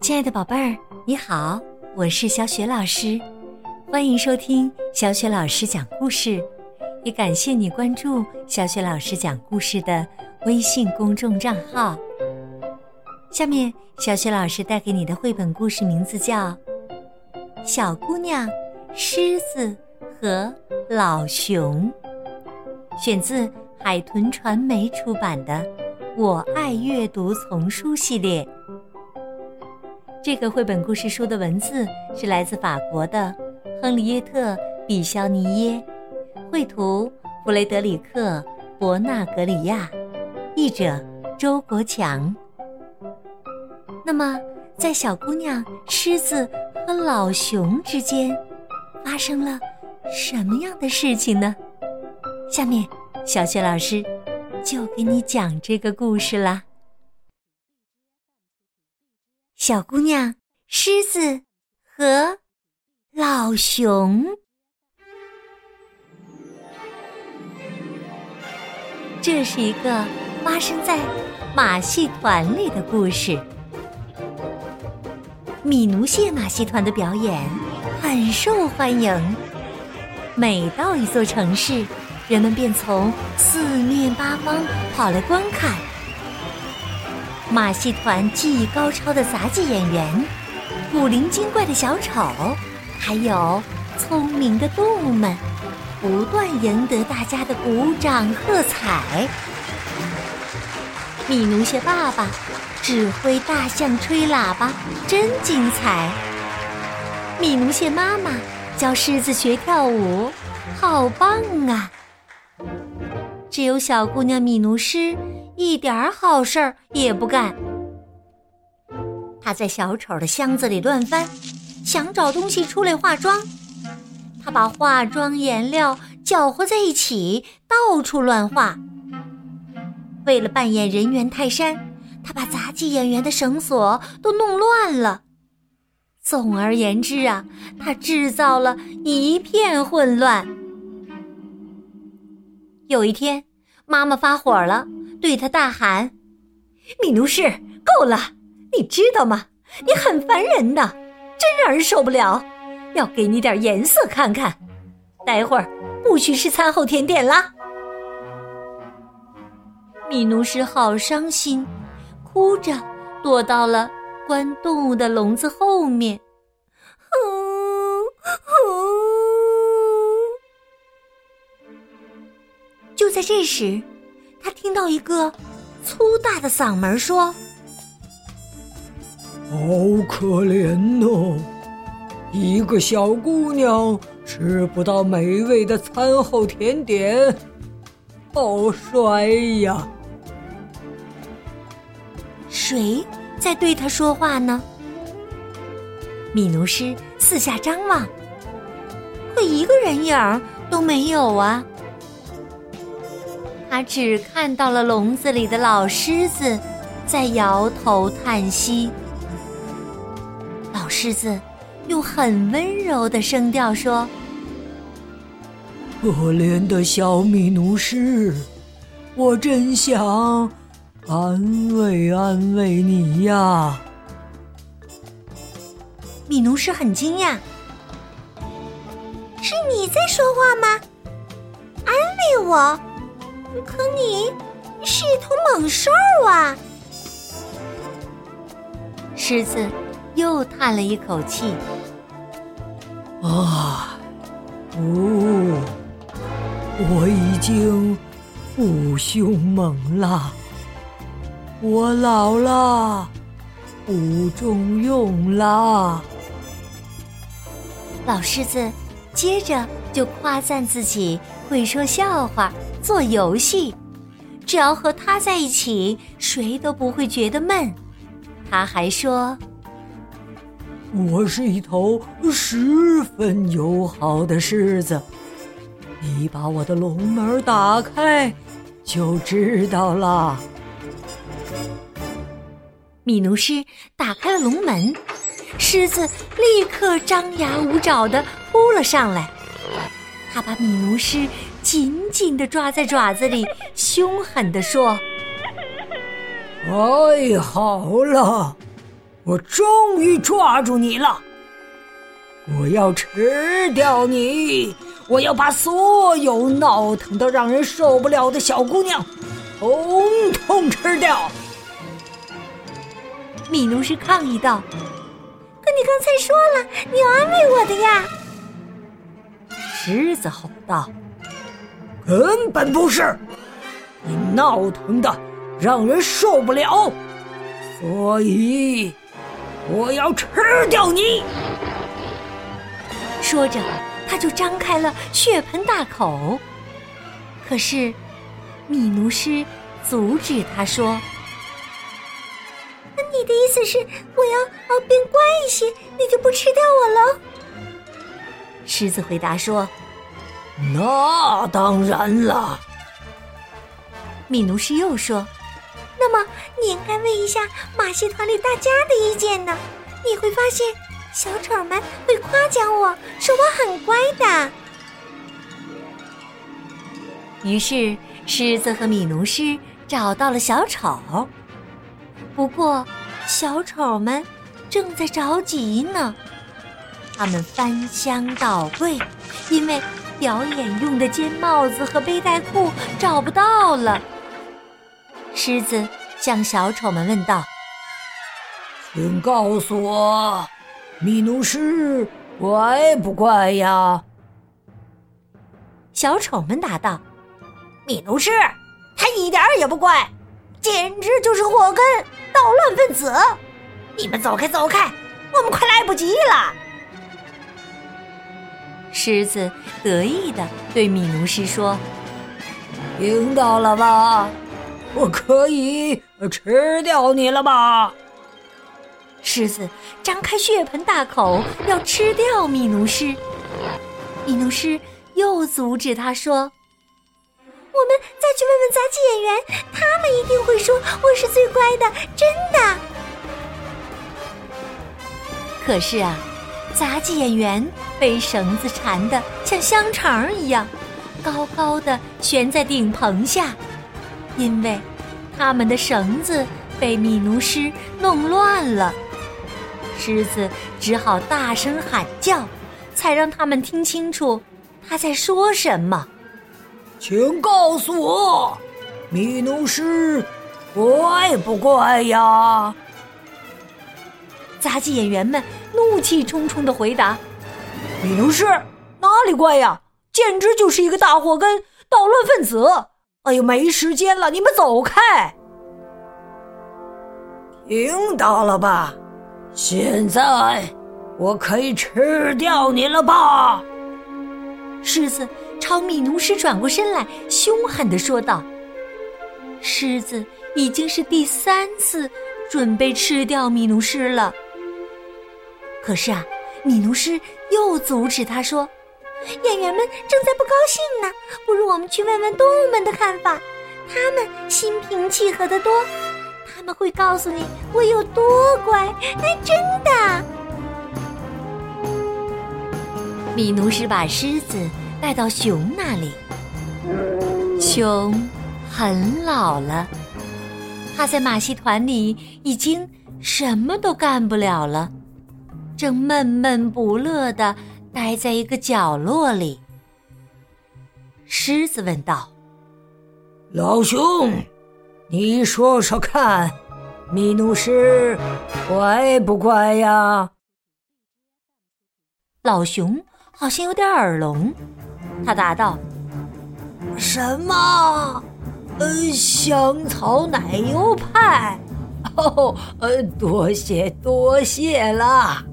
亲爱的宝贝儿，你好，我是小雪老师，欢迎收听小雪老师讲故事，也感谢你关注小雪老师讲故事的微信公众账号。下面，小雪老师带给你的绘本故事名字叫《小姑娘、狮子和老熊》，选自海豚传媒出版的《我爱阅读》丛书系列。这个绘本故事书的文字是来自法国的亨利耶特·比肖尼耶，绘图弗雷德里克·伯纳格里亚，译者周国强。那么，在小姑娘、狮子和老熊之间，发生了什么样的事情呢？下面，小雪老师就给你讲这个故事啦。小姑娘、狮子和老熊，这是一个发生在马戏团里的故事。米奴谢马戏团的表演很受欢迎，每到一座城市，人们便从四面八方跑来观看。马戏团技艺高超的杂技演员，古灵精怪的小丑，还有聪明的动物们，不断赢得大家的鼓掌喝彩。米奴谢爸爸指挥大象吹喇叭，真精彩。米奴谢妈妈教狮子学跳舞，好棒啊！只有小姑娘米奴斯。一点好事儿也不干。他在小丑的箱子里乱翻，想找东西出来化妆。他把化妆颜料搅和在一起，到处乱画。为了扮演人猿泰山，他把杂技演员的绳索都弄乱了。总而言之啊，他制造了一片混乱。有一天，妈妈发火了。对他大喊：“米奴士，够了！你知道吗？你很烦人的，真让人受不了。要给你点颜色看看。待会儿不许吃餐后甜点啦。”米奴士好伤心，哭着躲到了关动物的笼子后面。呜呜。就在这时。他听到一个粗大的嗓门说：“好可怜哦，一个小姑娘吃不到美味的餐后甜点，好衰呀！”谁在对他说话呢？米奴斯四下张望，可一个人影都没有啊。他只看到了笼子里的老狮子，在摇头叹息。老狮子用很温柔的声调说：“可怜的小米奴师，我真想安慰安慰你呀。”米奴师很惊讶：“是你在说话吗？安慰我？”可你是一头猛兽啊！狮子又叹了一口气：“啊，不，我已经不凶猛了，我老了，不中用了。”老狮子接着就夸赞自己会说笑话。做游戏，只要和他在一起，谁都不会觉得闷。他还说：“我是一头十分友好的狮子，你把我的笼门打开，就知道了。”米奴斯打开了笼门，狮子立刻张牙舞爪的扑了上来。他把米奴斯。紧紧的抓在爪子里，凶狠地说：“太 好了，我终于抓住你了！我要吃掉你！我要把所有闹腾的让人受不了的小姑娘，统统吃掉！米奴斯抗议道：“可你刚才说了，你要安慰我的呀！”狮子吼道：“根本不是！你闹腾的让人受不了，所以我要吃掉你！”说着，他就张开了血盆大口。可是，米奴斯阻止他说。你的意思是，我要哦变乖一些，你就不吃掉我了？狮子回答说：“那当然了。”米努斯又说：“那么你应该问一下马戏团里大家的意见呢？你会发现，小丑们会夸奖我说我很乖的。”于是，狮子和米努斯找到了小丑，不过。小丑们正在着急呢，他们翻箱倒柜，因为表演用的尖帽子和背带裤找不到了。狮子向小丑们问道：“请告诉我，米奴斯乖不乖呀？”小丑们答道：“米奴斯，他一点也不乖，简直就是祸根。”捣乱分子，你们走开走开，我们快来不及了！狮子得意的对米奴斯说：“听到了吧？我可以吃掉你了吧？”狮子张开血盆大口要吃掉米奴斯，米奴斯又阻止他说。我们再去问问杂技演员，他们一定会说我是最乖的，真的。可是啊，杂技演员被绳子缠得像香肠一样，高高的悬在顶棚下，因为他们的绳子被米奴斯弄乱了。狮子只好大声喊叫，才让他们听清楚他在说什么。请告诉我，米努斯怪不怪呀？杂技演员们怒气冲冲的回答：“米努斯哪里怪呀？简直就是一个大祸根，捣乱分子！哎呦，没时间了，你们走开！听到了吧？现在我可以吃掉你了吧？”狮子。朝米奴斯转过身来，凶狠的说道：“狮子已经是第三次准备吃掉米奴斯了。可是啊，米奴斯又阻止他说：‘演员们正在不高兴呢，不如我们去问问动物们的看法，他们心平气和的多，他们会告诉你我有多乖。’哎，真的。”米奴斯把狮子。带到熊那里，熊很老了，他在马戏团里已经什么都干不了了，正闷闷不乐的待在一个角落里。狮子问道：“老熊，你说说看，米努斯乖不乖呀？”老熊好像有点耳聋。他答道：“什么？呃，香草奶油派？哦，呃，多谢多谢了。”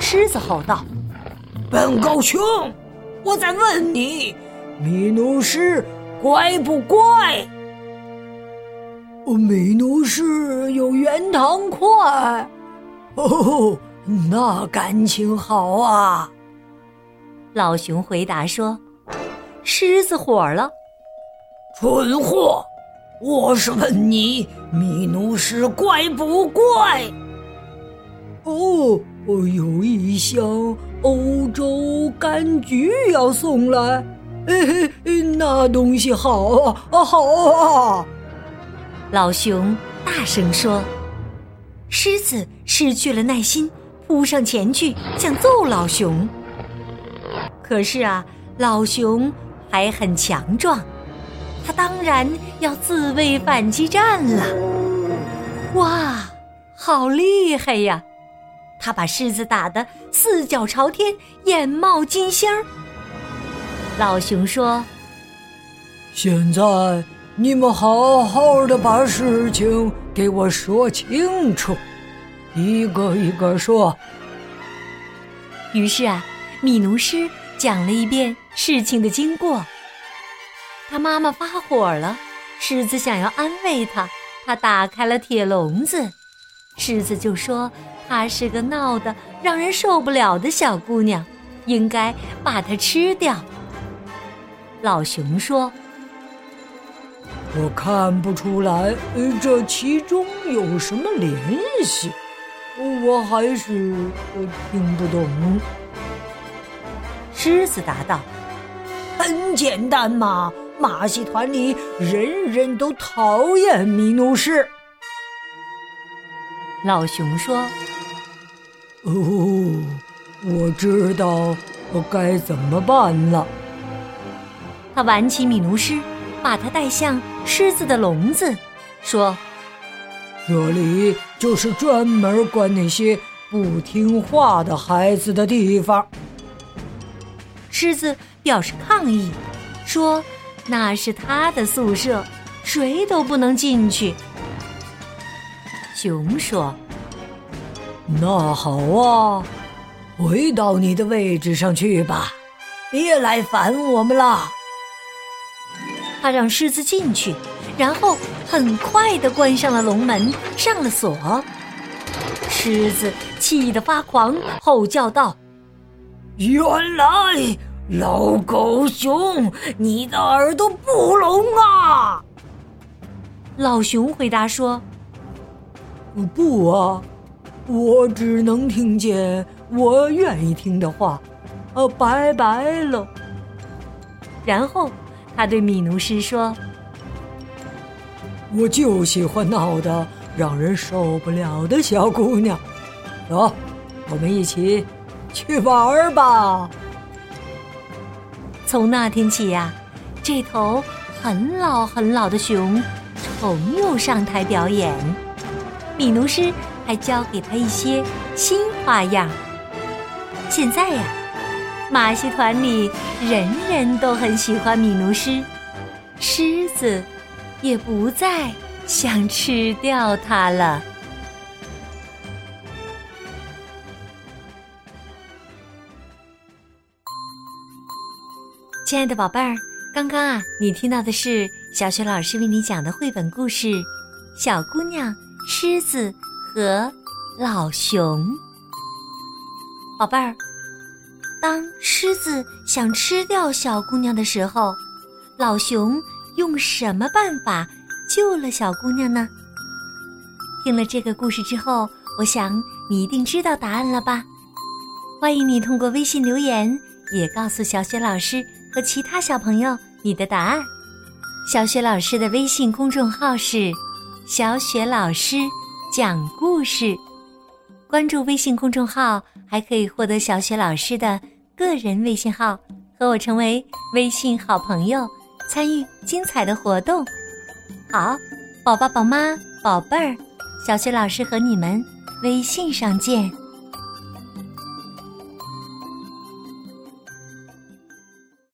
狮子吼道：“笨狗熊，我在问你，米努斯乖不乖？”“米努斯有圆糖块。”“哦，那感情好啊。”老熊回答说：“狮子火了，蠢货！我是问你，米努斯乖不乖？”哦，我有一箱欧洲柑橘要送来，嘿嘿，那东西好啊，好啊！老熊大声说。狮子失去了耐心，扑上前去想揍老熊。可是啊，老熊还很强壮，他当然要自卫反击战了。哇，好厉害呀！他把狮子打得四脚朝天，眼冒金星儿。老熊说：“现在你们好好的把事情给我说清楚，一个一个说。”于是啊，米奴师讲了一遍事情的经过。他妈妈发火了，狮子想要安慰他，他打开了铁笼子。狮子就说：“她是个闹得让人受不了的小姑娘，应该把她吃掉。”老熊说：“我看不出来，这其中有什么联系，我还是听不懂。”狮子答道：“很简单嘛，马戏团里人人都讨厌米努士。”老熊说：“哦，我知道该怎么办了。”他挽起米奴师，把他带向狮子的笼子，说：“这里就是专门关那些不听话的孩子的地方。”狮子表示抗议，说：“那是他的宿舍，谁都不能进去。”熊说：“那好啊，回到你的位置上去吧，别来烦我们了。”他让狮子进去，然后很快的关上了笼门，上了锁。狮子气得发狂，吼叫道：“原来老狗熊，你的耳朵不聋啊！”老熊回答说。不啊，我只能听见我愿意听的话，呃，拜拜了。然后他对米奴师说：“我就喜欢闹得让人受不了的小姑娘，走，我们一起去玩吧。”从那天起呀，这头很老很老的熊重又上台表演。米奴师还教给他一些新花样。现在呀，马戏团里人人都很喜欢米奴狮，狮子也不再想吃掉它了。亲爱的宝贝儿，刚刚啊，你听到的是小雪老师为你讲的绘本故事《小姑娘》。狮子和老熊，宝贝儿，当狮子想吃掉小姑娘的时候，老熊用什么办法救了小姑娘呢？听了这个故事之后，我想你一定知道答案了吧？欢迎你通过微信留言，也告诉小雪老师和其他小朋友你的答案。小雪老师的微信公众号是。小雪老师讲故事，关注微信公众号还可以获得小雪老师的个人微信号，和我成为微信好朋友，参与精彩的活动。好，宝宝、宝妈、宝贝儿，小雪老师和你们微信上见。